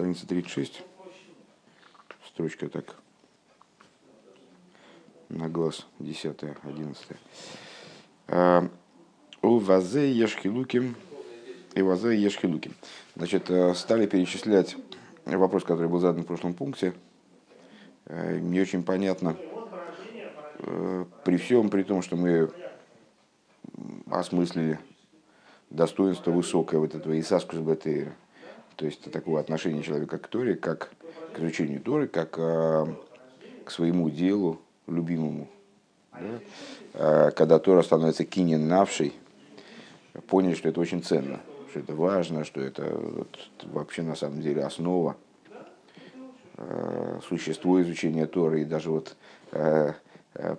страница 36, строчка так, на глаз 10 11 У вазе ешхилуким и вазе ешхилуким. Значит, э, стали перечислять вопрос, который был задан в прошлом пункте. Э, не очень понятно, э, при всем при том, что мы осмыслили достоинство высокое вот этого Исаскус Бетейра, то есть такого отношения человека к Торе, как к изучению Торы, как а, к своему делу, любимому. Да? А, когда Тора становится кинен навшей, поняли, что это очень ценно, что это важно, что это вот, вообще на самом деле основа а, существо изучения Торы и даже вот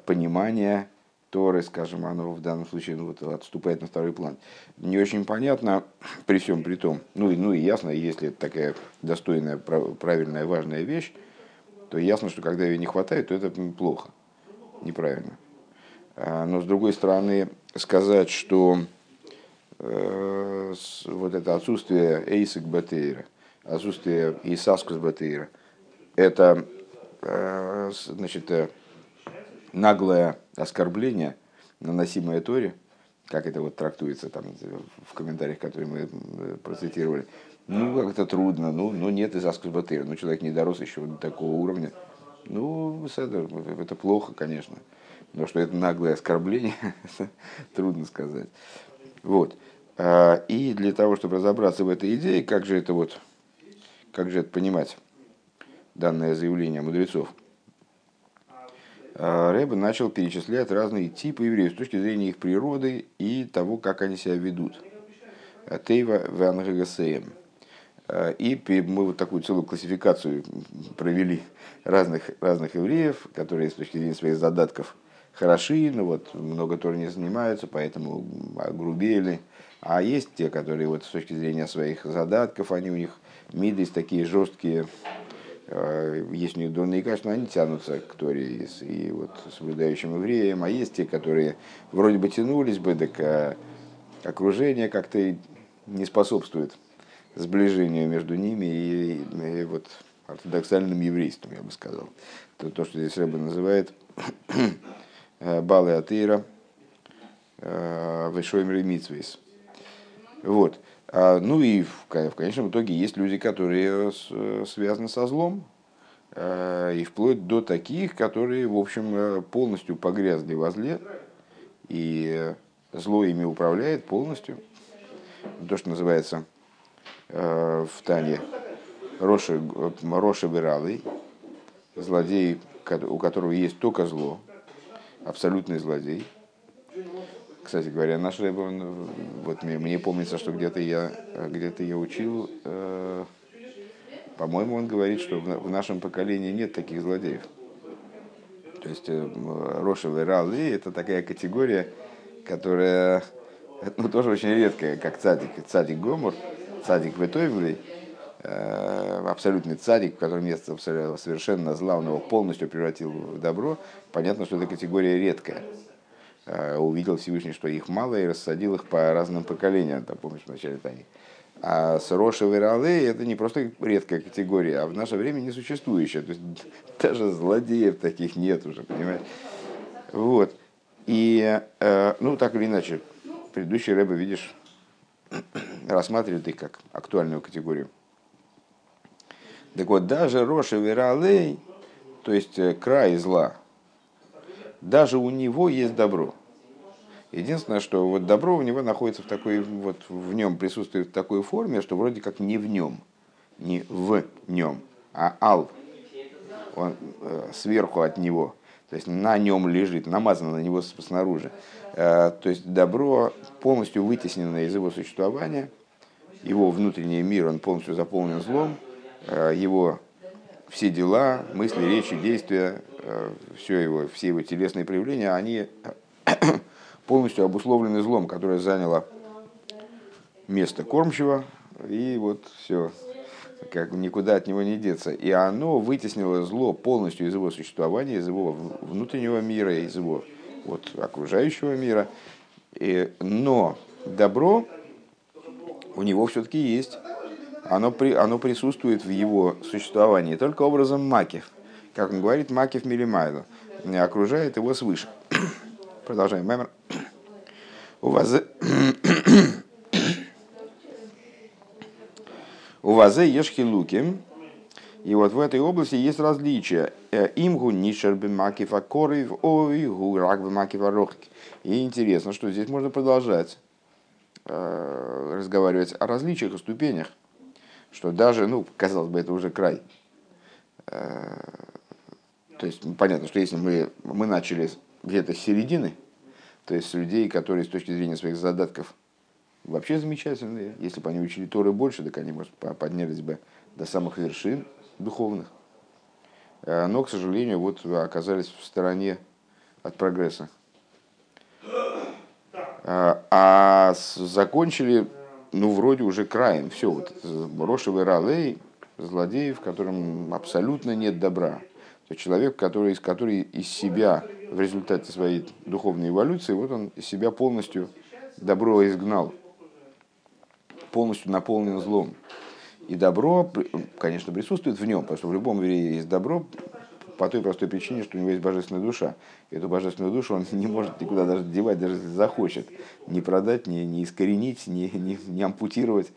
понимание Торы, скажем, оно в данном случае ну, вот, отступает на второй план. Не очень понятно, при всем при том, ну, и, ну и ясно, если это такая достойная, правильная, важная вещь, то ясно, что когда ее не хватает, то это плохо, неправильно. А, но с другой стороны, сказать, что э, вот это отсутствие эйсик батейра, отсутствие исаскус батейра, это э, значит, э, наглое оскорбление, наносимое Торе, как это вот трактуется там в комментариях, которые мы э, процитировали, ну, как это трудно, ну, ну нет из Аскус ну, человек не дорос еще до такого уровня. Ну, это, это плохо, конечно. Но что это наглое оскорбление, трудно сказать. Вот. А, и для того, чтобы разобраться в этой идее, как же это вот, как же это понимать, данное заявление мудрецов – Рэбе начал перечислять разные типы евреев с точки зрения их природы и того, как они себя ведут. Тейва Вангагасеем. А, и мы вот такую целую классификацию провели разных, разных евреев, которые с точки зрения своих задатков хороши, но вот много тоже не занимаются, поэтому огрубели. А есть те, которые вот с точки зрения своих задатков, они у них миды такие жесткие, есть у них дурные качества, они тянутся к Торе и вот соблюдающим евреям, а есть те, которые вроде бы тянулись бы, так а окружение как-то не способствует сближению между ними и, и вот ортодоксальным еврейством, я бы сказал. Это то, что здесь Рэба называет э, Балы Атеира э, Вешоймер Митсвейс. Вот. А, ну и в, конечном итоге есть люди, которые связаны со злом, а, и вплоть до таких, которые, в общем, э, полностью погрязли во зле, и зло ими управляет полностью. То, что называется э, в Тане Роши, Роши Биралый, злодей, у которого есть только зло, абсолютный злодей – кстати говоря, наш Рэб, он, вот мне, мне помнится, что где-то я, где-то я учил, э, по-моему, он говорит, что в, нашем поколении нет таких злодеев. То есть э, Рошевый Ралы – это такая категория, которая ну, тоже очень редкая, как цадик, цадик Гомор, цадик Ветойвлей, э, абсолютный цадик, в котором место совершенно зла, он его полностью превратил в добро. Понятно, что эта категория редкая. Э, увидел Всевышний, что их мало, и рассадил их по разным поколениям, там, помнишь, в начале Тани. А Сроша Вералы это не просто редкая категория, а в наше время несуществующая. То есть даже злодеев таких нет уже, понимаешь? Вот. И, э, ну, так или иначе, предыдущий рэбы, видишь, рассматривает их как актуальную категорию. Так вот, даже Роша Вералей, то есть э, край зла, даже у него есть добро. Единственное, что вот добро у него находится в такой, вот в нем присутствует в такой форме, что вроде как не в нем, не в нем, а ал, он э, сверху от него, то есть на нем лежит, намазано на него снаружи. Э, то есть добро полностью вытеснено из его существования, его внутренний мир, он полностью заполнен злом, э, его все дела, мысли, речи, действия, э, все его, все его телесные проявления, они полностью обусловлены злом, которое заняло место кормчего, и вот все, как никуда от него не деться. И оно вытеснило зло полностью из его существования, из его внутреннего мира, из его вот, окружающего мира. И, но добро у него все-таки есть. Оно, при, оно присутствует в его существовании только образом макив. Как он говорит, макив милимайло. Окружает его свыше. Продолжаем. Мемер. У вас... У вас ешхи луки. И вот в этой области есть различия. Э, Имгу нишер бимакифа корив, ой гу рак бимакифа рохик. И интересно, что здесь можно продолжать э, разговаривать о различиях и ступенях. Что даже, ну, казалось бы, это уже край. Э, то есть понятно, что если мы, мы начали где-то с середины, то есть людей, которые с точки зрения своих задатков вообще замечательные. Если бы они учили Торы больше, так они, может, поднялись бы до самых вершин духовных. Э, но, к сожалению, вот оказались в стороне от прогресса. Э, а закончили, ну, вроде уже краем. Все, вот Рошевый Ралей, злодеев, в котором абсолютно нет добра. То человек, который, который из себя в результате своей духовной эволюции, вот он из себя полностью добро изгнал, полностью наполнен злом. И добро, конечно, присутствует в нем, потому что в любом мире есть добро по той простой причине, что у него есть божественная душа. Эту божественную душу он не может никуда даже девать, даже если захочет. Не продать, не, не искоренить, не, не, не ампутировать.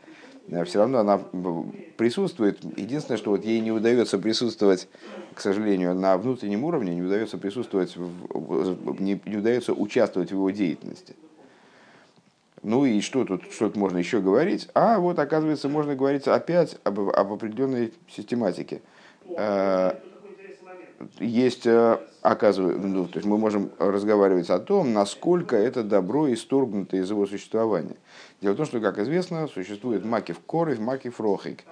А все равно она присутствует. Единственное, что вот ей не удается присутствовать, к сожалению, на внутреннем уровне, не удается присутствовать, не, не удается участвовать в его деятельности. Ну и что тут, что тут можно еще говорить? А вот, оказывается, можно говорить опять об, об определенной систематике. Есть, э, оказывается, ну, то есть мы можем разговаривать о том, насколько это добро исторгнуто из его существования. Дело в том, что, как известно, существует макив коров, макив рохик,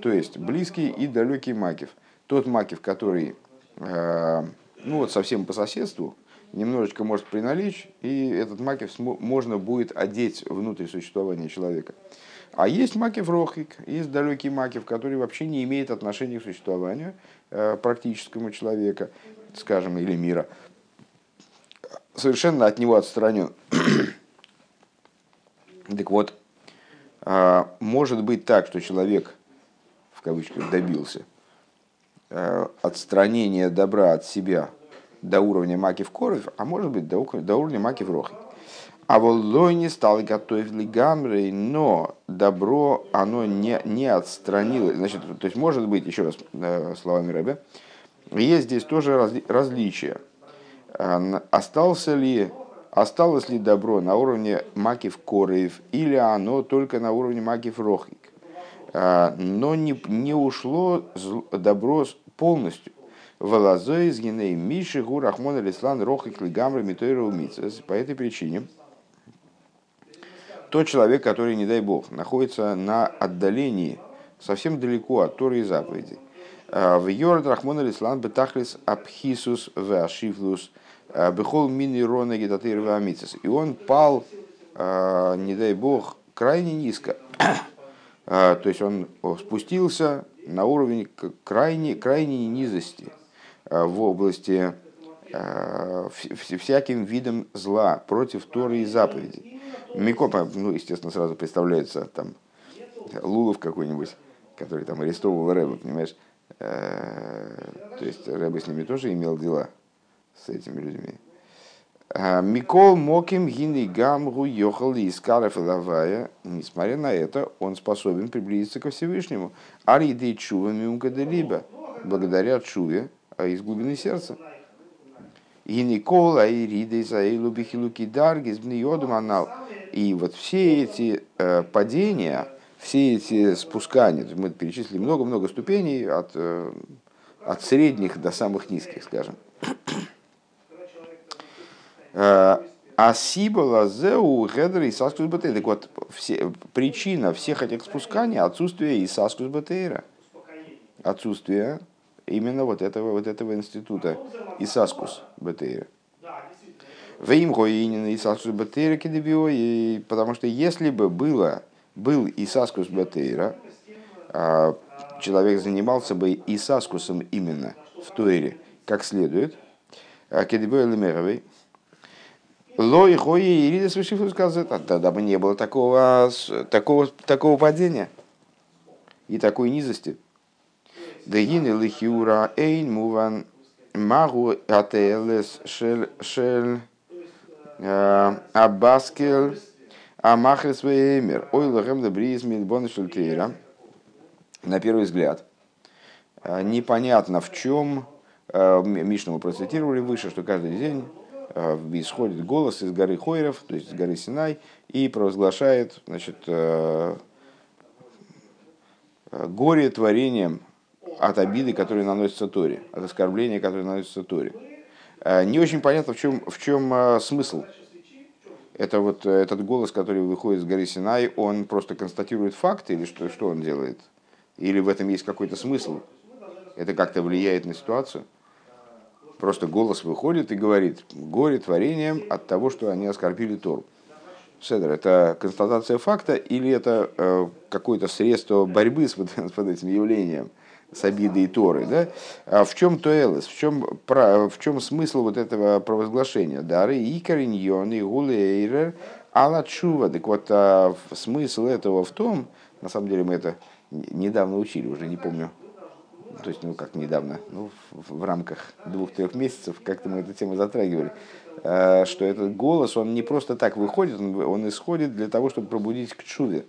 то есть близкий и далекий макив. Тот макив, который э, ну вот совсем по соседству, немножечко может приналечь, и этот макив можно будет одеть внутрь существования человека. А есть макив рохик, есть далекий макив, который вообще не имеет отношения к существованию практическому человека, скажем, или мира. Совершенно от него отстранен. так вот, э, может быть так, что человек, в кавычках, добился э, отстранения добра от себя – до уровня маки в коров, а может быть до, уровня маки в рохе. А волой не стал готовить гамрей, но добро оно не, не отстранилось. Значит, то есть может быть, еще раз э, словами Рэбе, есть здесь тоже разли, различия. Э, остался ли, осталось ли добро на уровне макив кореев или оно только на уровне макив рохик. Э, но не, не ушло добро полностью. Валазой из геней Миши Гур Ахмон Алислан Рохик Лигамра Митойра Умицес. По этой причине тот человек, который, не дай бог, находится на отдалении, совсем далеко от Торы и заповедей. А, в Йорд Рахмон Алислан Бетахлис Абхисус Веашифлус а, Бехол Мини Рона Гедатыр. И он пал, а, не дай бог, крайне низко. То есть он спустился на уровень крайней, крайней низости – Э, в области э, всяким видом зла против Торы и заповедей. Микопа, ну, естественно, сразу представляется там Лулов какой-нибудь, который там арестовывал Рэба, понимаешь? Э, то есть Рэба с ними тоже имел дела, с этими людьми. Микол Моким Гиней Гамгу Йохал Искаров Лавая, несмотря на это, он способен приблизиться ко Всевышнему. Аридей Чува Миумкаделиба, благодаря Чуве, а из глубины сердца. И Никола, и Ридейса, и Лубихилуки Даргис, анал. И вот все эти э, падения, все эти спускания, мы перечислили много-много ступеней от, э, от средних до самых низких, скажем. Э, Асибала зеу гедр и саскус бетейра. Так вот, все, причина всех этих спусканий отсутствие и саскус бетейра. Отсутствие именно вот этого, вот этого института Исаскус БТР. Вейм Гоинин Исаскус БТР Кедебио, потому что если бы было, был Исаскус БТР, а человек занимался бы Исаскусом именно в Туэре, как следует, а Кедебио Лемеровой, Лой Хои и Рида Свышифу сказал, тогда бы не было такого, такого, такого падения. и такой низости. Дегины лихиура эйн муван магу ателес шел шел э, абаскел амахрес веймер ой лахем дебриз мидбон шультейра. На первый взгляд, э, непонятно в чем, э, Мишну мы процитировали выше, что каждый день исходит голос из горы Хойров, то есть из горы Синай, и провозглашает значит, горе творением от обиды, которые наносятся Торе, от оскорбления, которые наносятся Торе. Э, не очень понятно, в чем, в чем э, смысл. Это вот э, этот голос, который выходит с горы Синай, он просто констатирует факты или что, что он делает? Или в этом есть какой-то смысл? Это как-то влияет на ситуацию? Просто голос выходит и говорит, горе творением от того, что они оскорбили Тору. Седер, это констатация факта или это э, какое-то средство борьбы с, с вот этим явлением, с обидой Торы? Да? А в чем тоэлес, в чем, в чем смысл вот этого провозглашения? Дары икариньон и гулейрер алачува. Так вот, а, смысл этого в том, на самом деле мы это недавно учили, уже не помню, то есть, ну как недавно, ну, в, в рамках двух-трех месяцев как-то мы эту тему затрагивали. Э, что этот голос, он не просто так выходит, он исходит для того, чтобы пробудить к чуве.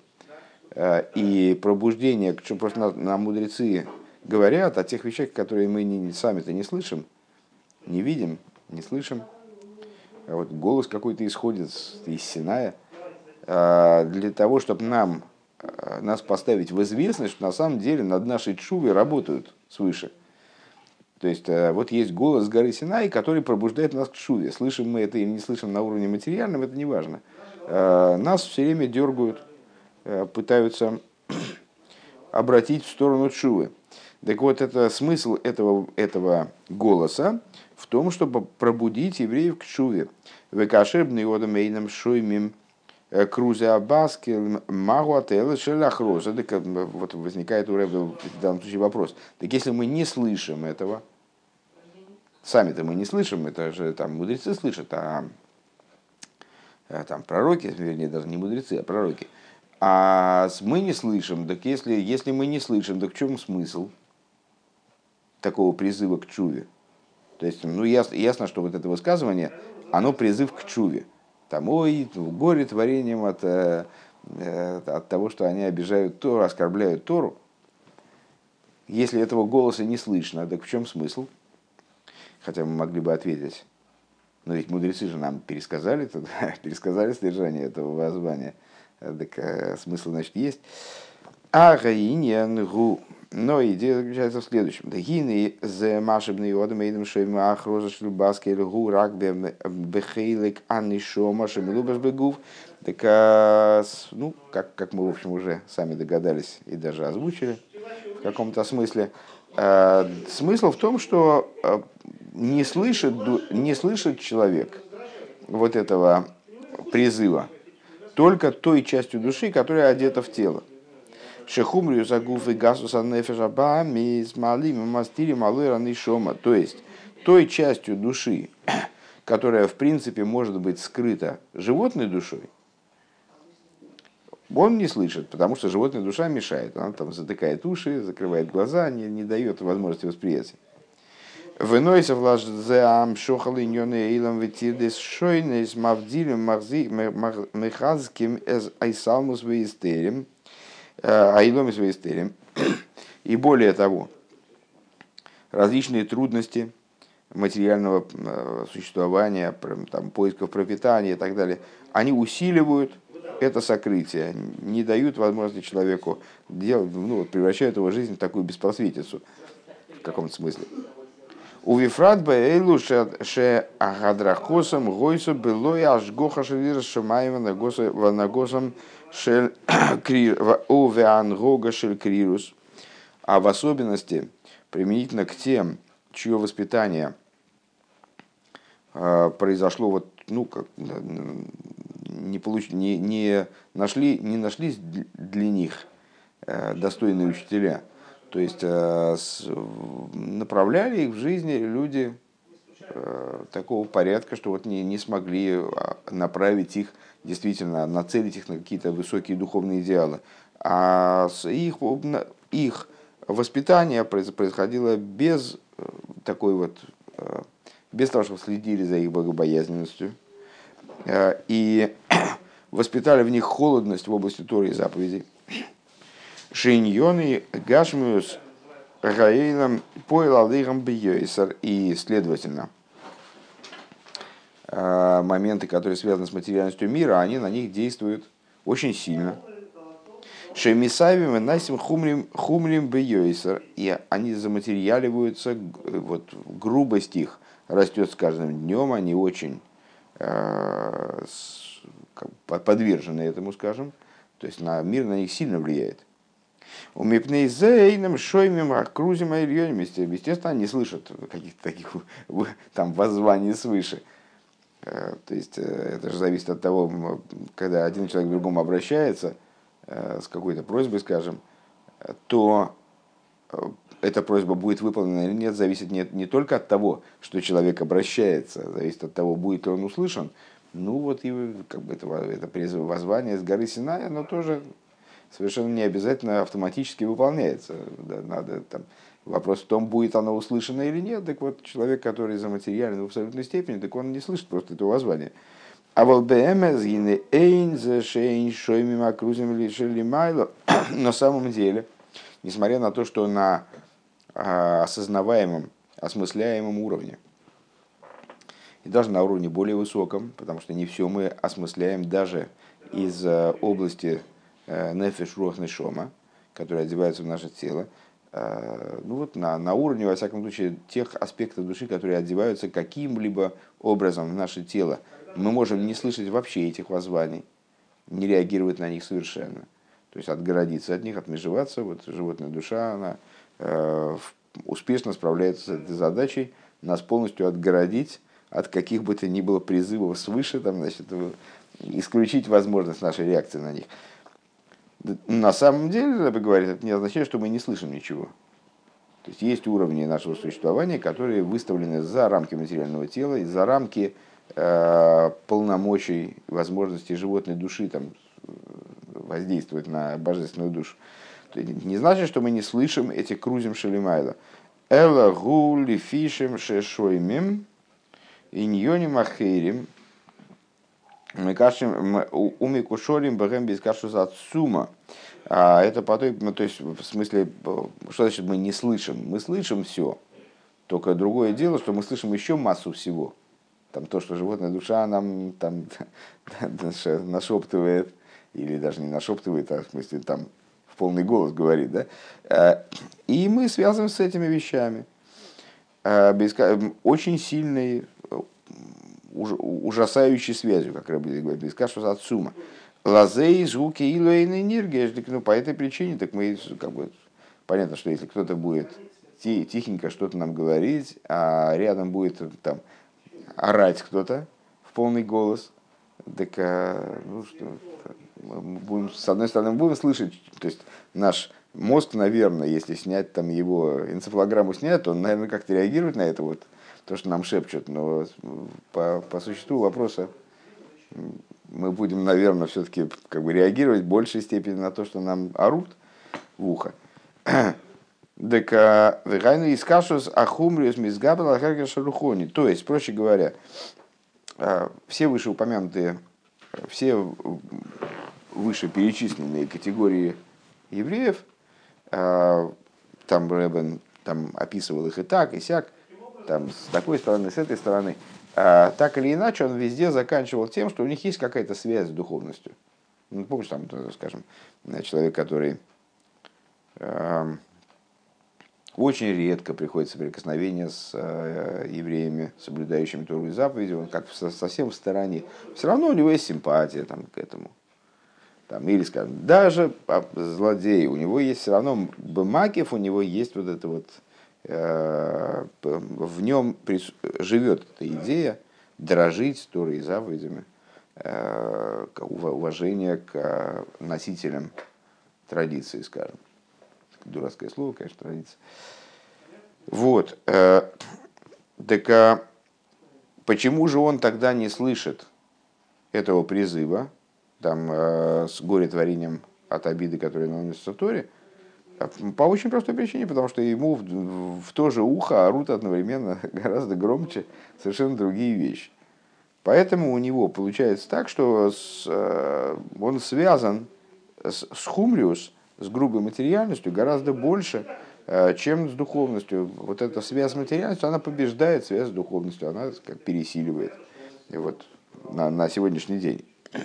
Э, и пробуждение, просто нам, нам мудрецы говорят о тех вещах, которые мы сами-то не слышим, не видим, не слышим. А вот голос какой-то исходит из Синая э, для того, чтобы нам, нас поставить в известность, что на самом деле над нашей чувой работают свыше – то есть вот есть голос горы Синай, который пробуждает нас к шуве. Слышим мы это или не слышим на уровне материальном, это не важно. Нас все время дергают, пытаются обратить в сторону шувы. Так вот, это смысл этого, этого голоса в том, чтобы пробудить евреев к шуве. Векашебный одамейном шуймим крузе абаски магу ателы шелахроза. Вот возникает у Рэба в данном случае вопрос. Так если мы не слышим этого, Сами-то мы не слышим, это же там мудрецы слышат, а, а там пророки, вернее, даже не мудрецы, а пророки. А мы не слышим, так если, если мы не слышим, так в чем смысл такого призыва к чуве? То есть, ну, ясно, ясно, что вот это высказывание, оно призыв к чуве. Там, ой, горе творением от, э, э, от того, что они обижают Тору, оскорбляют Тору. Если этого голоса не слышно, так в чем смысл? хотя мы могли бы ответить. Но ведь мудрецы же нам пересказали, пересказали содержание этого воззвания. Так э, смысл, значит, есть. А гу. Но идея заключается в следующем. Дагины за машебный одам эйдам шейма ахроза шлюбаски гу рак бехейлик анни шома шемилубаш бегув. Так, э, ну, как, как мы, в общем, уже сами догадались и даже озвучили в каком-то смысле, э, смысл в том, что не слышит, не слышит человек вот этого призыва только той частью души, которая одета в тело. Шехумрию загуф и гасуса нефежаба мисмалим мастири малой раны шома. То есть той частью души, которая в принципе может быть скрыта животной душой, он не слышит, потому что животная душа мешает. Она там затыкает уши, закрывает глаза, не, не дает возможности восприятия. Выносив лаж зеам шохал иньоны эйлам ветирдес шойнес мавдилем мехазким эз айсалмус веистерим, айломис веистерим. И более того, различные трудности материального э, существования, там, поисков пропитания и так далее, они усиливают это сокрытие, не дают возможности человеку делать, ну, превращают его жизнь в такую беспросветицу в каком-то смысле. У Вифрат Бейлу ше Агадрахосам Гойсу было и аж гоха шелира шамаева на госам шель у Веангога шель крирус. А в особенности применительно к тем, чье воспитание а, произошло вот, ну, как, не, получ, не, не, нашли, не нашлись для них э, достойные учителя – то есть э, направляли их в жизни люди такого порядка, что вот не, не смогли а, направить их, действительно нацелить их на какие-то высокие духовные идеалы. А их их воспитание происходило без такой вот, без того, чтобы следили за их богобоязненностью, и воспитали в них холодность в области Торы и заповедей. Шиньоны Гашмиус Гаилам Пойлалдыгам Бьёйсар. И, следовательно, э, моменты, которые связаны с материальностью мира, они на них действуют очень сильно. Шемисавим и Насим Хумлим, хумлим Бьёйсар. И они заматериаливаются, вот грубость их растет с каждым днем, они очень э, подвержены этому, скажем. То есть на мир на них сильно влияет. У Мипнейзейном, Шоймим, Акрузим, Ильёним, естественно, они слышат каких-то таких там воззваний свыше. Э, то есть э, это же зависит от того, когда один человек к другому обращается э, с какой-то просьбой, скажем, то эта просьба будет выполнена или нет, зависит не, не только от того, что человек обращается, зависит от того, будет ли он услышан. Ну вот и как бы это, это призыв воззвание с горы Синая, но тоже совершенно не обязательно автоматически выполняется. Надо, там, вопрос в том, будет оно услышано или нет. Так вот, человек, который заматериален в абсолютной степени, так он не слышит просто этого воззвания. А вот БМС эйн за шейн шоймим акрузим лишили майло. На самом деле, несмотря на то, что на а, осознаваемом, осмысляемом уровне, и даже на уровне более высоком, потому что не все мы осмысляем даже из а, области Э, нефиш рух нешома, которые одеваются в наше тело, э, ну вот на, на уровне, во всяком случае, тех аспектов души, которые одеваются каким-либо образом в наше тело, мы можем не слышать вообще этих воззваний, не реагировать на них совершенно. То есть отгородиться от них, отмежеваться. Вот животная душа, она э, успешно справляется с этой задачей, нас полностью отгородить от каких бы то ни было призывов свыше, там, значит, исключить возможность нашей реакции на них. На самом деле, Рэбе говорит, это не означает, что мы не слышим ничего. То есть есть уровни нашего существования, которые выставлены за рамки материального тела и за рамки э, полномочий, возможностей животной души там, воздействовать на божественную душу. То есть, не значит, что мы не слышим эти крузим шелемайла. Эла гули фишем шешоймим иньоним кашем уми кушорим бэгэм без кашу за сума. А это по той, ну, то есть в смысле, что значит мы не слышим? Мы слышим все. Только другое дело, что мы слышим еще массу всего. Там то, что животная душа нам там нашептывает, или даже не нашептывает, а в смысле там в полный голос говорит, да? А, и мы связываем с этими вещами. А, очень сильный ужасающей связью, как Рэбби говорит, без кашу от сумма. Лазей, звуки, илоин, энергия. Ну, по этой причине, так мы, как бы, понятно, что если кто-то будет тихенько что-то нам говорить, а рядом будет там орать кто-то в полный голос, так, а, ну что, мы будем, с одной стороны, будем слышать, то есть наш мозг, наверное, если снять там его энцефалограмму снять, он, наверное, как-то реагирует на это вот то, что нам шепчут, но по, по существу вопроса мы будем, наверное, все-таки как бы реагировать в большей степени на то, что нам орут в ухо. Так, вегайну из кашус ахумриус мизгабал шарухони. То есть, проще говоря, а, все вышеупомянутые, все вышеперечисленные категории евреев, а, там Рэбен там описывал их и так, и сяк, там, с такой стороны, с этой стороны. А, так или иначе, он везде заканчивал тем, что у них есть какая-то связь с духовностью. Ну, помнишь, там, скажем, человек, который э, очень редко приходит в соприкосновение с э, евреями, соблюдающими Тору и заповеди, он как совсем в стороне. Все равно у него есть симпатия там, к этому. Там, или, скажем, даже злодей, у него есть все равно Бамакев, у него есть вот это вот Э, в нем живет эта идея дорожить Торой и заповедями, э, уважение к носителям традиции, скажем. Дурацкое слово, конечно, традиция. Вот. Э, так а почему же он тогда не слышит этого призыва, там, с горе-творением от обиды, которая наносится Торе, По очень простой причине, потому что ему в, в то же ухо орут одновременно гораздо громче совершенно другие вещи. Поэтому у него получается так, что с, э, он связан с, с хумриус, с грубой материальностью гораздо больше, э, чем с духовностью. Вот эта связь с материальностью, она побеждает связь с духовностью, она как пересиливает и вот, на, на сегодняшний день.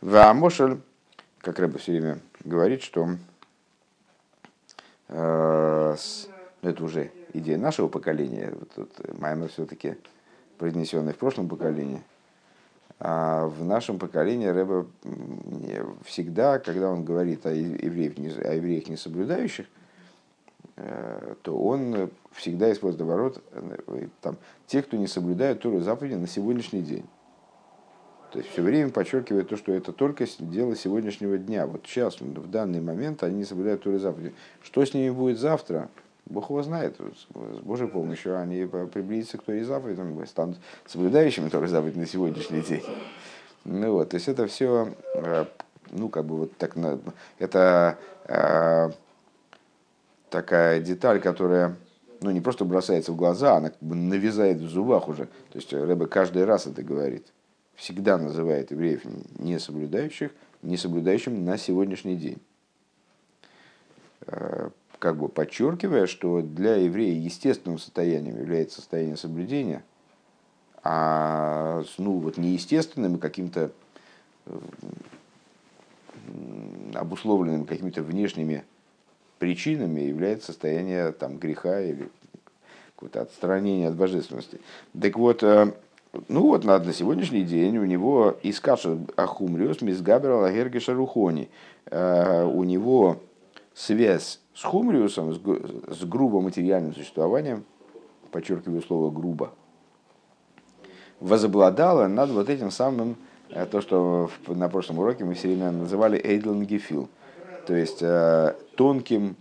Ваамошель, как Рэба все время говорит, что с, ну, это уже идея нашего поколения, вот тут Маймер все-таки произнесенный в прошлом поколении, а в нашем поколении Рэба всегда, когда он говорит о евреях, о евреях не соблюдающих, э, то он всегда использует оборот э, там, те, кто не соблюдают Тору заповеди на сегодняшний день. То есть все время подчеркивает то, что это только дело сегодняшнего дня. Вот сейчас, в данный момент, они не соблюдают Тору заповеди. Что с ними будет завтра, Бог его знает. С Божьей помощью они приблизятся к Торе заповедям, станут соблюдающими Торы заповеди на сегодняшний день. Ну вот, то есть это все, э, ну как бы вот так, это э, такая деталь, которая ну, не просто бросается в глаза, она как бы навязает в зубах уже. То есть Рэбе каждый раз это говорит. Всегда называет евреев не соблюдающих, не соблюдающим на сегодняшний день. Э, как бы подчеркивая, что для еврея естественным состоянием является состояние соблюдения, а ну, вот неестественным и каким-то обусловленным какими-то внешними причинами является состояние там, греха или какое-то отстранение от божественности. Так вот, э, ну вот на, на сегодняшний день у него искаша ахумриус мизгабер алагергиша рухони. Э, у него связь с хумриусом, с, с грубо материальным существованием, подчеркиваю слово грубо, возобладала над вот этим самым, э, то, что на прошлом уроке мы все время называли эйдлангефил, то есть э, тонким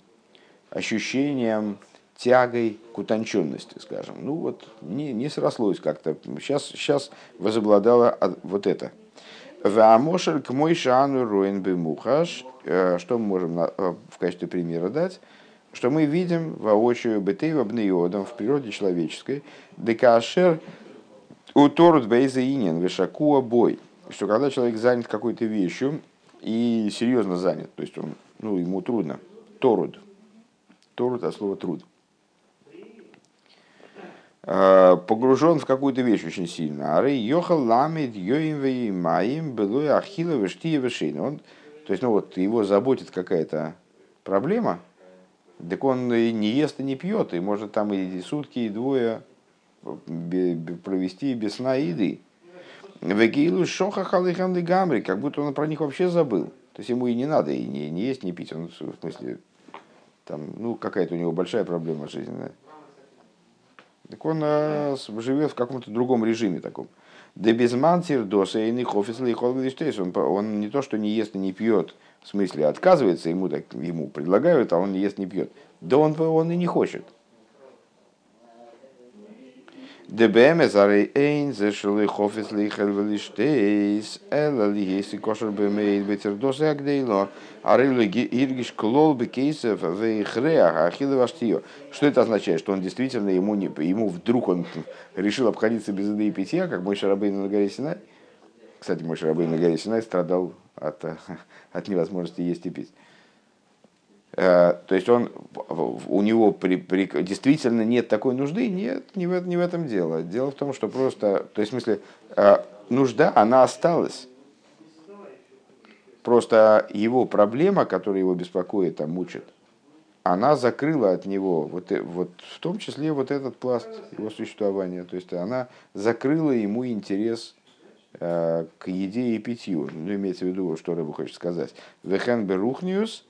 ощущением, тягой к утонченности, скажем. Ну вот, не, не срослось как-то. Сейчас, сейчас возобладало вот это. Ваамошель к мой шану роин мухаш Э, что мы можем э, в качестве примера дать? Что мы видим воочию бетейва бнеодом в природе человеческой, декашер у торут бейза инин вишакуа бой. Что когда человек занят какой-то вещью и серьезно занят, то есть он, ну, ему трудно, торуд, торуд от слова труд, погружен в какую-то вещь очень сильно. Ары йохал ламид йоим маим было ахила вештия вешейн. Он то есть, ну вот, его заботит какая-то проблема, так он и не ест и не пьет, и может там и сутки, и двое провести без сна и еды. Вегилу шоха халыхан гамри, как будто он про них вообще забыл. То есть ему и не надо и не, не есть, не пить. Он, в смысле, там, ну, какая-то у него большая проблема жизненная. Так он а, живет в каком-то другом режиме таком. Да без мантир доса и нихофисла и он, он не то, что не ест и не пьет, в смысле отказывается, ему, так, ему предлагают, а он не ест, не пьет. Да он, он и не хочет. Дебеме зарей эйн зешли хофис лихел велиштейс, эла ли есть кошер бемейд ветердос агдейло, а рылы иргиш клол бекейсов вейхреах ахилы ваштио. Что это означает? Что он действительно ему, не, ему вдруг он решил обходиться без еды и питья, как мой Шарабейн на горе Синай. Кстати, мой Шарабейн на горе Синай страдал от, от невозможности есть и пить. Э, то есть он, у него при, при, действительно нет такой нужды? Нет, не в, не в этом дело. Дело в том, что просто, то есть в смысле, э, нужда, она осталась. Просто его проблема, которая его беспокоит, там, мучит, она закрыла от него, вот, э, вот в том числе вот этот пласт его существования. То есть она закрыла ему интерес к еде и питью. Ну, имеется в виду, что Рыбу хочет сказать. Вехен берухниус –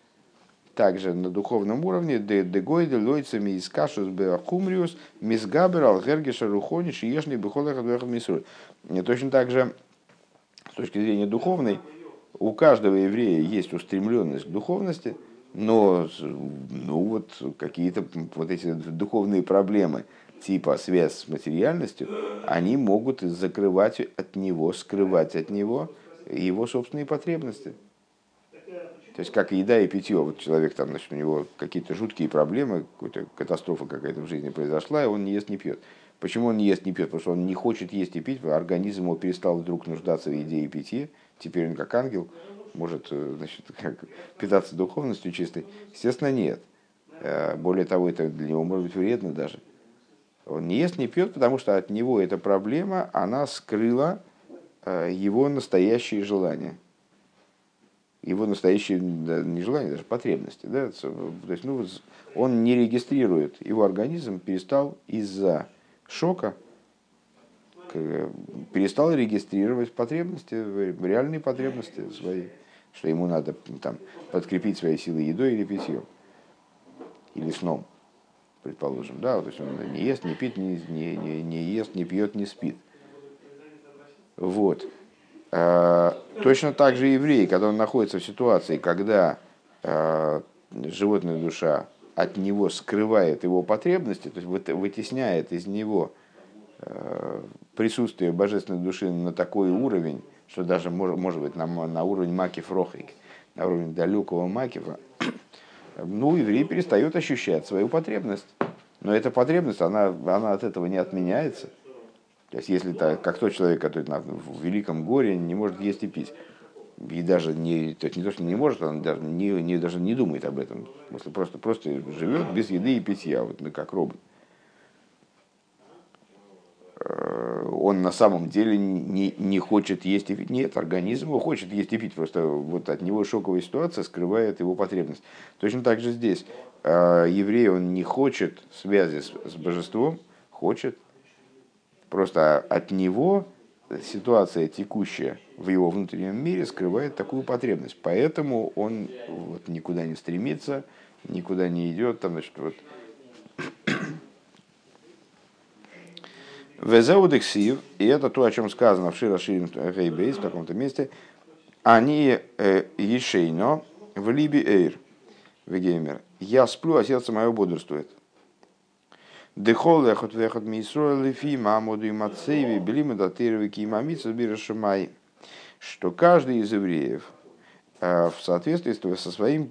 также на духовном уровне дегойде лойцами из кашус беахумриус мисгабер алгергиша рухониш ешни бехолеха мисуль. Точно так же, с точки зрения духовной, у каждого еврея есть устремленность к духовности, но ну вот какие-то вот эти духовные проблемы, типа связь с материальностью, они могут закрывать от него, скрывать от него его собственные потребности. То есть, как и еда и питье. Вот человек там, значит, у него какие-то жуткие проблемы, какая-то катастрофа какая-то в жизни произошла, и он не ест, не пьет. Почему он не ест, не пьет? Потому что он не хочет есть и пить, организм его перестал вдруг нуждаться в еде и питье. Теперь он как ангел может э, значит, как, питаться духовностью чистой. Естественно, нет. Э, более того, это для него может быть вредно даже. Он не ест, не пьет, потому что от него эта проблема, она скрыла э, его настоящие желания. Его настоящие, не желания, даже потребности. Да? То есть, ну, он не регистрирует, его организм перестал из-за шока, перестал регистрировать потребности, реальные потребности свои, что ему надо там, подкрепить свои силы едой или питьем, или сном, предположим. Да, то есть он не ест, не пит, не, не, не, ест, не пьет, не спит. Вот. А, точно так же еврей, когда он находится в ситуации, когда а, животная душа от него скрывает его потребности, то есть вытесняет из него э, присутствие божественной души на такой уровень, что даже может, может быть на, на уровень макив рохик, на уровень далекого макива, ну, еврей перестает ощущать свою потребность. Но эта потребность, она, она от этого не отменяется. То есть, если так, как тот человек, который в великом горе не может есть и пить, и даже не, то есть не то, что не может, он даже не, не, даже не думает об этом. Просто, просто, просто живет без еды и питья, вот, ну, как робот. Э, он на самом деле не, не хочет есть и пить. Нет, организм его хочет есть и пить. Просто вот от него шоковая ситуация скрывает его потребность. Точно так же здесь. Э, еврей, он не хочет связи с, с божеством, хочет. Просто от него ситуация текущая в его внутреннем мире скрывает такую потребность. Поэтому он вот никуда не стремится, никуда не идет. Там, значит, вот. Везеудексив, и это то, о чем сказано в Шира Ширим Гейбейс, в каком-то месте, они э, ешейно в Либи Эйр, в Геймер. Я сплю, а сердце мое бодрствует. Дехол лехот вехот мисруа лифи мамоду и мацеви белима датирови кимамица бирашамай. Что каждый из евреев э, в соответствии со своим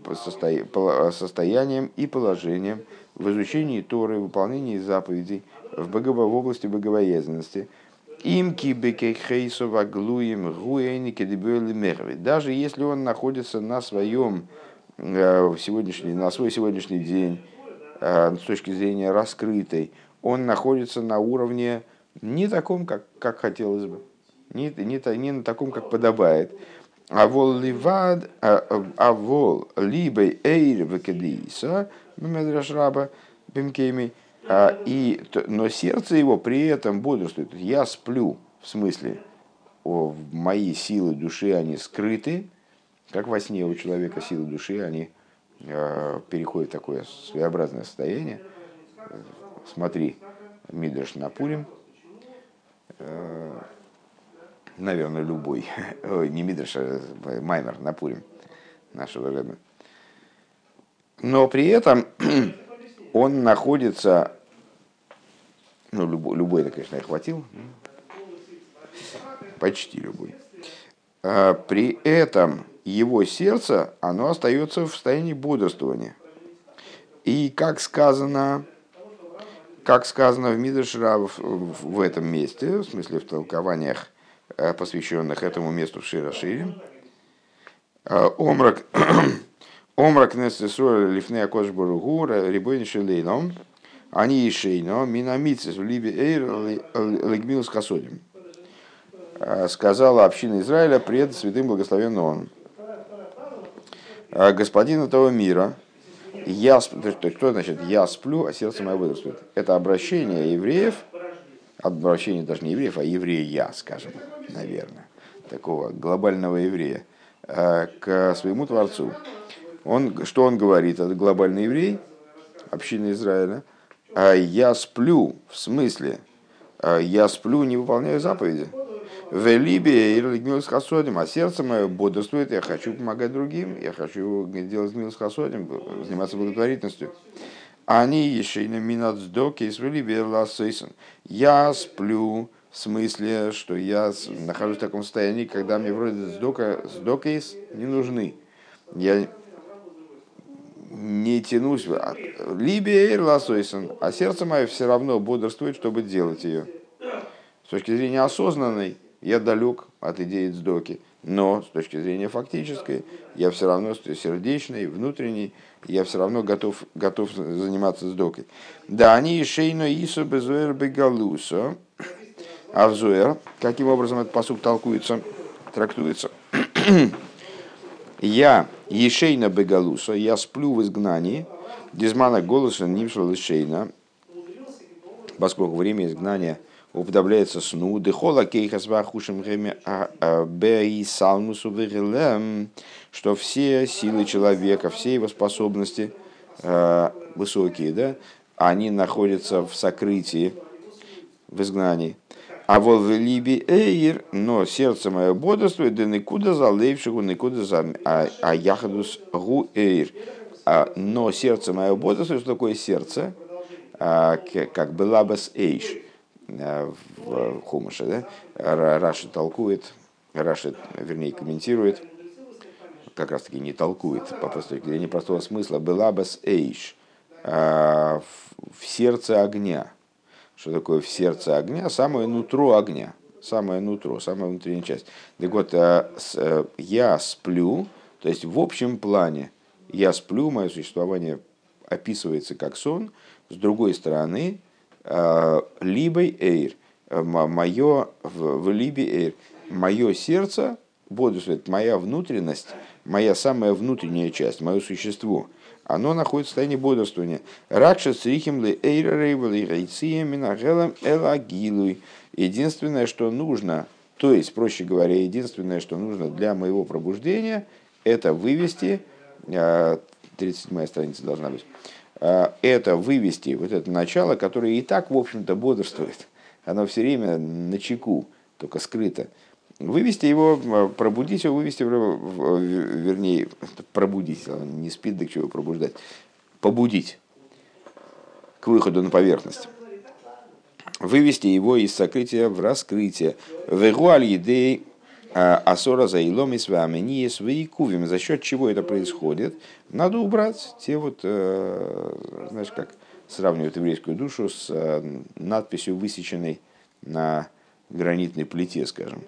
состоянием и положением в изучении Торы, выполнении заповедей в, в области богобоязненности, им кибекехейсова глуем гуэники мерви. Даже если он находится на своем э, сегодняшний, на свой сегодняшний день с точки зрения раскрытой, он находится на уровне не таком, как, как хотелось бы, не, не, не на таком, как подобает. А вол ливад, а, а вол либо эйр векедиса, раба бимкеми, а, и, но сердце его при этом бодрствует. Я сплю, в смысле, о, мои силы души, они скрыты, как во сне у человека силы души, они Э, переходит в такое своеобразное состояние. Смотри, Мидрш на Пурим, э, наверное, любой, не Мидрш, а Маймер на Пурим нашего Рэба. Но при этом он находится, ну, любой, любой это, конечно, я хватил, почти любой. А при этом его сердце, оно остается в состоянии бодрствования. И как сказано, как сказано в Мидршра в, этом месте, в смысле в толкованиях, э, посвященных этому месту в Широшире, э, Омрак, Омрак Несесуэр Лифнея Кошбургу, Рибойн Шилейном, они и Шейно, Минамицис в Либе Эйр Легмил с. Э, сказала община Израиля пред святым благословенным он. А, господин этого мира, я, то есть, что значит я сплю, а сердце мое бодрствует? Это обращение евреев, обращение даже не евреев, а еврея, скажем, наверное, такого глобального еврея, а, к своему Творцу. Он, что он говорит, этот глобальный еврей, община Израиля, «А я сплю, в смысле, я сплю, не выполняю заповеди. В Либе и с Хасодим, а сердце мое бодрствует, я хочу помогать другим, я хочу делать Гмил с Хасодим, заниматься благотворительностью. Они еще и на минацдоке из Либе Я сплю, в смысле, что я нахожусь в таком состоянии, когда мне вроде сдока, сдокейс не нужны. я не тянусь, либо ласойсон, а сердце мое все равно бодрствует, чтобы делать ее. С точки зрения осознанной, я далек от идеи цдоки, но с точки зрения фактической, я все равно сердечный, внутренний, я все равно готов, готов заниматься сдокой. Да, они шейно исо безуэр бегалусо, а взуэр, каким образом этот посук толкуется, трактуется. я ешейна бегалуса, я сплю в изгнании, дизмана голоса нимшла лишейна, поскольку время изгнания уподобляется сну, дехола кейхас вахушим а, а, бей салмусу что все силы человека, все его способности э, высокие, да, они находятся в сокрытии, в изгнании. А вот в либи эйр, но сердце мое бодрствует, да никуда за лейвшигу, никуда за а, а яхадус гу эйр. Но сердце мое бодрствует, что такое сердце? Как бы лабас эйш в Хумаше, да? Раши толкует, Раши, вернее, комментирует, как раз таки не толкует, по простой зрения простого смысла, бас эйш, в сердце огня. Что такое в сердце огня? Самое нутро огня. Самое нутро, самая внутренняя часть. Так вот, э, э, я сплю, то есть в общем плане я сплю, мое существование описывается как сон. С другой стороны, э, либо эйр, мое в либе эйр, мое сердце бодрствует, моя внутренность, моя самая внутренняя часть, мое существо, оно находится в состоянии бодрствования. Ракша срихим ли элагилуй. Единственное, что нужно, то есть, проще говоря, единственное, что нужно для моего пробуждения, это вывести, 37 страница должна быть, а, это вывести вот это начало, которое и так, в общем-то, бодрствует. Оно все время на чеку, только скрыто вывести его, э, пробудить его, вывести, вернее, пробудить, не спит, так чего пробуждать, побудить к выходу на поверхность. Вывести его из сокрытия в раскрытие. Вегуаль едей э, асора за илом и свамени свои кувим. За счет чего это происходит? Надо убрать те вот, э, знаешь, как сравнивают еврейскую душу с надписью, высеченной на гранитной плите, скажем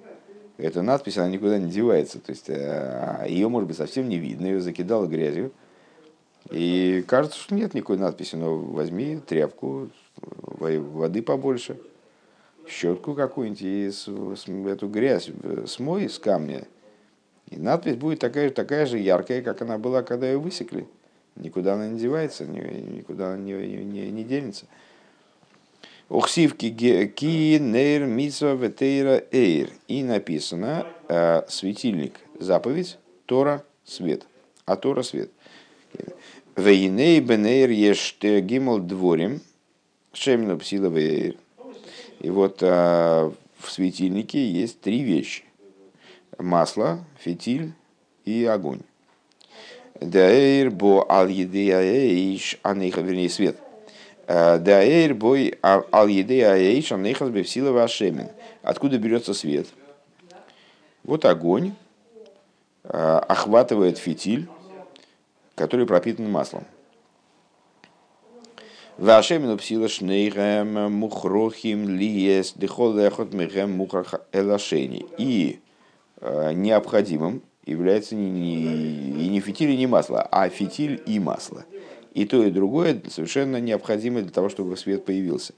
эта надпись, она никуда не девается. То есть э, ее, может быть, совсем не видно, ее закидало грязью. И кажется, что нет никакой надписи, но возьми тряпку, воды побольше, щетку какую-нибудь и эту грязь смой с камня. И надпись будет такая, такая же яркая, как она была, когда ее высекли. Никуда она не девается, никуда она не, не, не денется. Ухсивки ки нейр митсва ветейра эйр. И написано э, светильник, заповедь, Тора, свет. А Тора свет. Вейней бенейр еште гимл дворим. Шемну псила вейр. И вот э, в светильнике есть три вещи. Масло, фитиль и огонь. Даэйр бо ал едеяэйш, а вернее свет – Даэйр бой ал еды аэйш анейхас бевсила вашемин. Откуда берется свет? Вот огонь охватывает фитиль, который пропитан маслом. Вашемину псила шнейгем мухрохим лиес дехолехот мехем мухрах элашени. И необходимым является не, не, и не фитиль, и не масло, а фитиль и масло. И то, и другое совершенно необходимо для того, чтобы свет появился.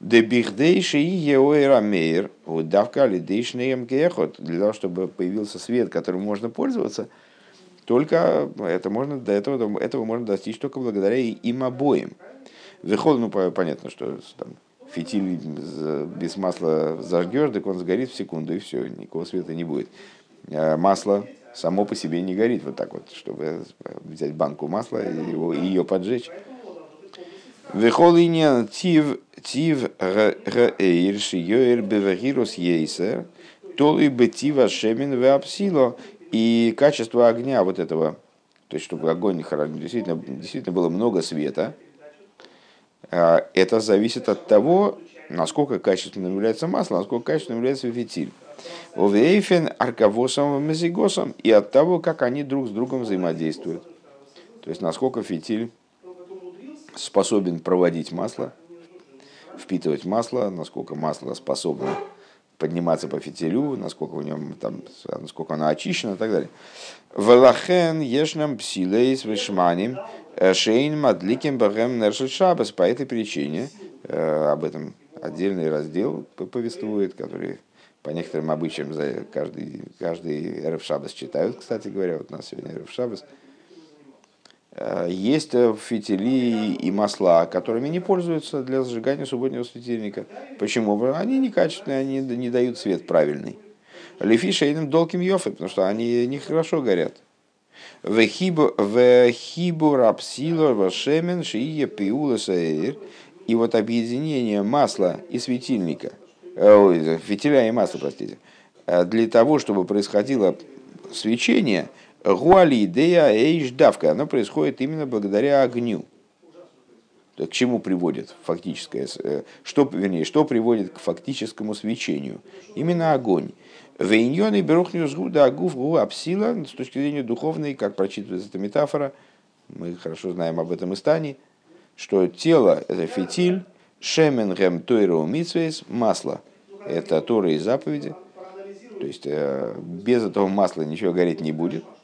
Дебихдейши еоэрамейр, удавкали дейшнеем кехот, для того, чтобы появился свет, которым можно пользоваться, только это можно, до этого, этого можно достичь только благодаря им обоим. Выход, ну понятно, что там, фитиль без масла зажгешь, так он сгорит в секунду, и все, никакого света не будет. А масло само по себе не горит вот так вот, чтобы взять банку масла и его, и ее поджечь. Вехолиня тив тив гаэйр шиёэр бевагирус ейсер толы бетива шемин веапсило и качество огня вот этого, то есть чтобы огонь действительно, действительно было много света, это зависит от того, насколько качественным является масло, насколько качественным является фитиль. Увейфен арковосом мезигосом и от того, как они друг с другом взаимодействуют. То есть насколько фитиль способен проводить масло, впитывать масло, насколько масло способно подниматься по фитилю, насколько в нем там, насколько оно очищено и так далее. Валахен ешнам псилейс вишманим э, шейн мадликим багем нершель шабас. По этой причине э, об этом отдельный раздел повествует, который по некоторым обычаям за каждый, каждый Эрф Шабас читают, кстати говоря, вот у нас сегодня Эрф Шабас. Э, есть фитили и масла, которыми не пользуются для зажигания субботнего светильника. Почему? Они некачественные, они не дают свет правильный. Лефи шейным долким йофы, потому что они нехорошо горят. Вехибу рапсило вашемен шие пиула саэр. И вот объединение масла и светильника, э, фитиля и масла, простите, э, для того, чтобы происходило свечение – Гуали идея эйш оно происходит именно благодаря огню. к чему приводит фактическое, э, что, вернее, что приводит к фактическому свечению? Именно огонь. Вейньон и берухнюс гуда агуф гу апсила, с точки зрения духовной, как прочитывается эта метафора, мы хорошо знаем об этом и стане, что тело – это фитиль, шемен гем тойру митсвейс – масло. Это Торы и заповеди. То есть э, без этого масла ничего гореть не будет –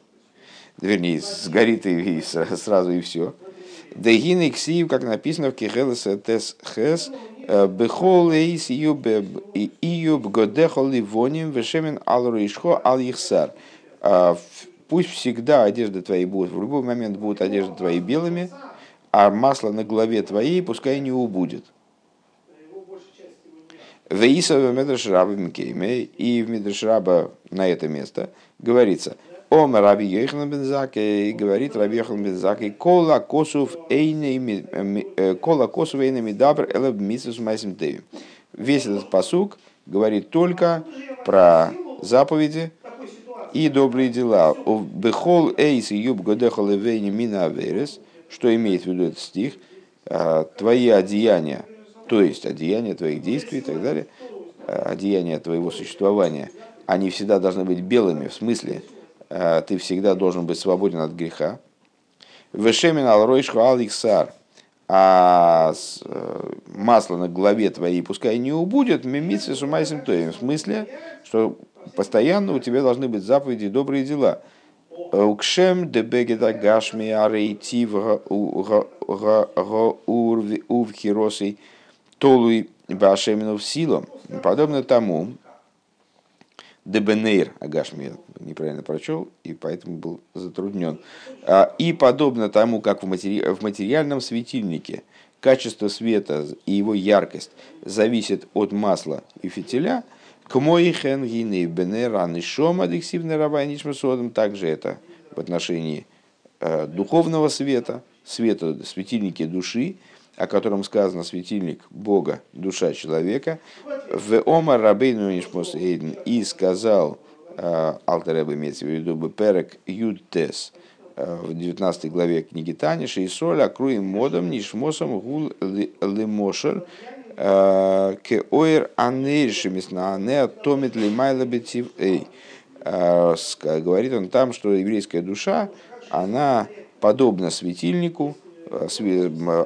вернее, сгорит и, и сразу и все. Дегин и ксив, как написано в Кихелес Тес Хес, Бехол эйс июб годехол ливоним вешемен ал ришхо ал ихсар. А, пусть всегда одежда твоей будет, в любой момент будут одежды твои белыми, а масло на голове твоей пускай не убудет. Вейса в Медршраба и в Медршраба на это место говорится – Омар Раби Йохан Бензаке, говорит Раби Йохан Бензаке, кола косов эйнами, э, кола косов эйнами дабр элеб мисус майсим теви. Весь этот посук говорит только про заповеди и добрые дела. Бехол эйс юб годехол эвейни мина аверес, что имеет в виду этот стих, «А, твои одеяния, то есть одеяния твоих действий и так далее, «А, одеяния твоего существования, они всегда должны быть белыми, в смысле, Э, ты всегда должен быть свободен от греха. Вешемин алройшху аликсар, а э, масло на голове твоей пускай не убудет, мимится с тоем. В смысле, что постоянно у тебя должны быть заповеди и добрые дела. Укшем дебегеда гашми арейтив увхиросей толуй башемину в силом. Подобно тому, Дебенейр Агашми, я неправильно прочел, и поэтому был затруднен. А, и подобно тому, как в, матери... в материальном светильнике качество света и его яркость зависит от масла и фитиля, к моей хенгины бенера нишома дексивный рабайнишмасодом, также это в отношении э, духовного света, света светильники души, о котором сказано светильник Бога, душа человека, в Омар Рабейну Нишмос Эйден и сказал, э, Алтереба имеется в виду, Перек Юдтес, э, в 19 главе книги Таниши, и соль акруем модом нишмосом гул лимошер э, ke оир анейршимис на ане томит лимайла бетив эй. Говорит он там, что еврейская душа, она подобна светильнику,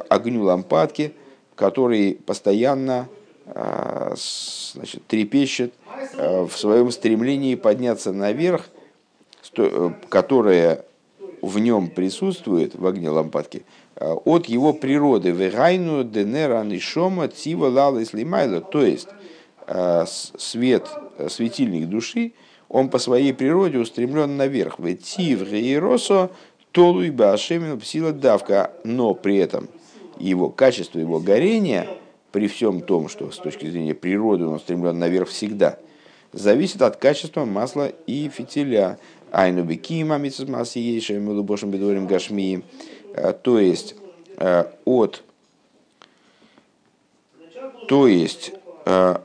огню лампадки, который постоянно а, значит, трепещет а, в своем стремлении подняться наверх, которое в нем присутствует, в огне лампадки, от его природы. Вегайну денера нишома тива лала. То есть свет, светильник души, он по своей природе устремлен наверх. Ветив рейросо Толуй Башемину псила давка, но при этом его качество, его горение, при всем том, что с точки зрения природы он стремлен наверх всегда, зависит от качества масла и фитиля. Айну бекима митсус масси ейшая милубошим бедорим гашми. Э, то есть э, от то есть э,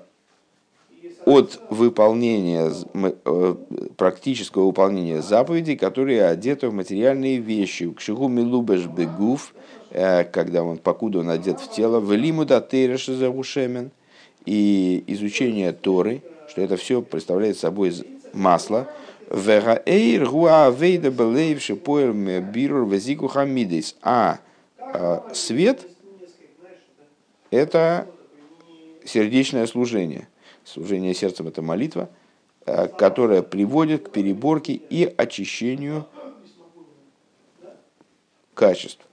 от выполнения, э, практического выполнения заповедей, которые одеты в материальные вещи. К шигу милубеш бегуф, э, когда он, покуда он одет в тело, в лиму да завушемен, и изучение Торы, что это все представляет собой масло. А свет – это сердечное служение. Служение сердцем – это молитва, которая приводит к переборке и очищению качеств.